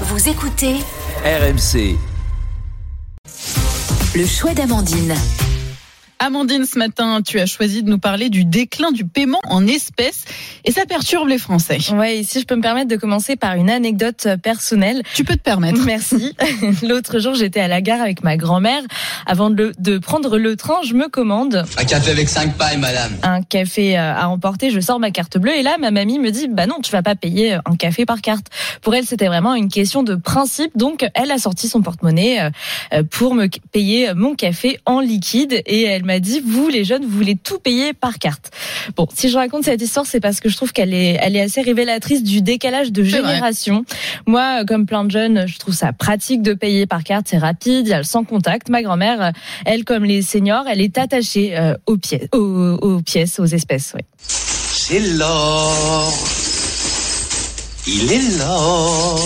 Vous écoutez RMC. le choix d'Amandine. Amandine, ce matin, tu as choisi de nous parler du déclin du paiement en espèces et ça perturbe les Français. Ouais, et si je peux me permettre de commencer par une anecdote euh, personnelle. Tu peux te permettre. Merci. L'autre jour, j'étais à la gare avec ma grand-mère. Avant de, prendre le train, je me commande Un café avec 5 pailles, madame. un café euh, à emporter. Je sors ma carte bleue et là, ma mamie me dit, bah non, tu vas pas payer un café par carte. Pour elle, c'était vraiment une question de principe. Donc, elle a sorti son porte-monnaie euh, euh, pour me payer mon café en liquide et elle m'a dit, vous les jeunes, vous voulez tout payer par carte. Bon, si je raconte cette histoire, c'est parce que je trouve qu'elle est, elle est assez révélatrice du décalage de génération. Moi, comme plein de jeunes, je trouve ça pratique de payer par carte, c'est rapide, il y a le sans contact. Ma grand-mère, euh, elle, comme les seniors, elle est attachée euh, aux, pièces, aux, aux pièces, aux espèces. ouais. C'est l'or. Il est l'or.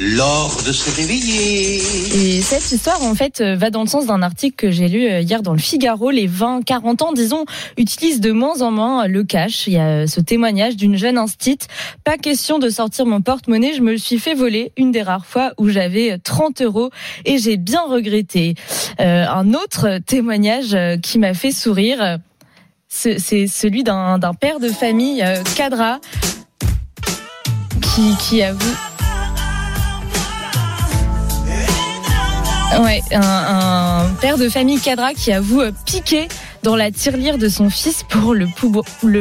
L'or de se réveiller. Et cette histoire, en fait, euh, va dans le sens d'un article que j'ai lu euh, hier dans le Figaro. Les 20-40 ans, disons, utilisent de moins en moins le cash. Il y a euh, ce témoignage d'une jeune instite. Pas question de sortir mon porte-monnaie. Je me le suis fait voler une des rares fois où j'avais 30 euros et j'ai bien regretté. Un autre témoignage qui m'a fait sourire, ce- c'est celui d'un père de famille, Cadra, qui, qui avoue Ouais, un, un père de famille cadra qui avoue euh, piquer dans la tirelire de son fils pour le,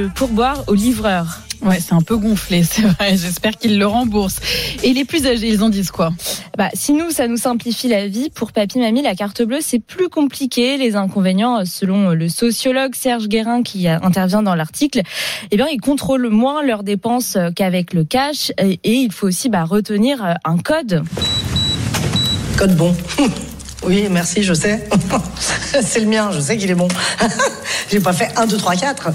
pourboire au livreur. Ouais, c'est un peu gonflé, c'est vrai. J'espère qu'ils le remboursent. Et les plus âgés, ils en disent quoi? Bah, si nous, ça nous simplifie la vie, pour Papy Mamie, la carte bleue, c'est plus compliqué. Les inconvénients, euh, selon le sociologue Serge Guérin qui euh, intervient dans l'article, eh bien, ils contrôlent moins leurs dépenses euh, qu'avec le cash. Et, et il faut aussi bah, retenir euh, un code. Code bon. Oui, merci, je sais. C'est le mien, je sais qu'il est bon. J'ai pas fait 1, 2, 3, 4.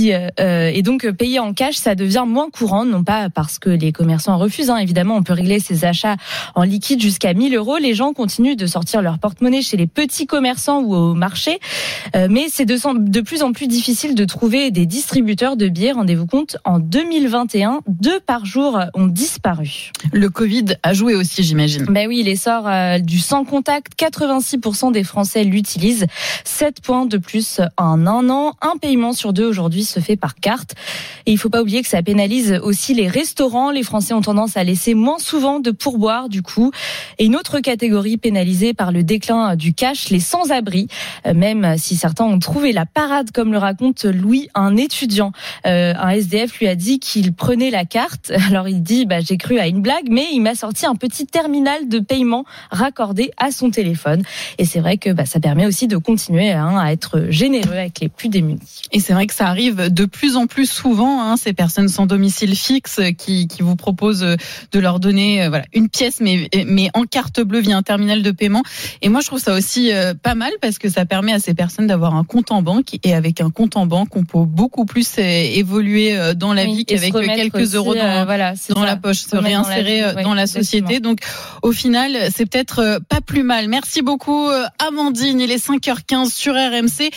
Euh, euh, et donc euh, payer en cash, ça devient moins courant, non pas parce que les commerçants refusent. Hein, évidemment, on peut régler ses achats en liquide jusqu'à 1000 euros. Les gens continuent de sortir leur porte-monnaie chez les petits commerçants ou au marché, Euh, mais c'est de, de plus en plus difficile de trouver des distributeurs de billets. Rendez-vous compte, en 2021, deux par jour ont disparu. Le Covid a joué aussi, j'imagine. Ben oui, l'essor euh, du sans contact, 86% des Français l'utilisent. 7 points de plus en un an. Un paiement sur deux aujourd'hui se fait par carte. Et il faut pas oublier que ça pénalise aussi les restaurants. Les Français ont tendance à laisser moins souvent de pourboire du coup. Et une autre catégorie pénalisée par le déclin du cash, les sans-abri. Euh, Même si certains ont trouvé la parade, comme le raconte Louis, un étudiant. Euh, un SDF lui a dit qu'il prenait la carte. Alors il dit, bah, j'ai cru à une blague, mais il m'a sorti un petit terminal de paiement raccordé à son téléphone. Et c'est vrai que bah, ça permet aussi de continuer hein, à être généreux avec les plus démunis. Et c'est vrai que ça arrive de plus en plus souvent, hein, ces personnes sans domicile fixe qui, qui vous proposent de leur donner euh, voilà, une pièce, mais, mais en carte bleue via un terminal de paiement. Et moi, je trouve ça aussi euh, pas mal parce que ça permet à ces personnes d'avoir un compte en banque. Et avec un compte en banque, on peut beaucoup plus euh, évoluer euh, dans la Oui, vie qu'avec quelques aussi, euros dans, euh, voilà, dans ça. la poche, se Se remettre dans la réinsérer vie, euh, oui, dans la exactement. société. Donc, au final, c'est peut-être euh, pas plus mal. Merci beaucoup, euh, Amandine. Il est 5h15 sur RMC.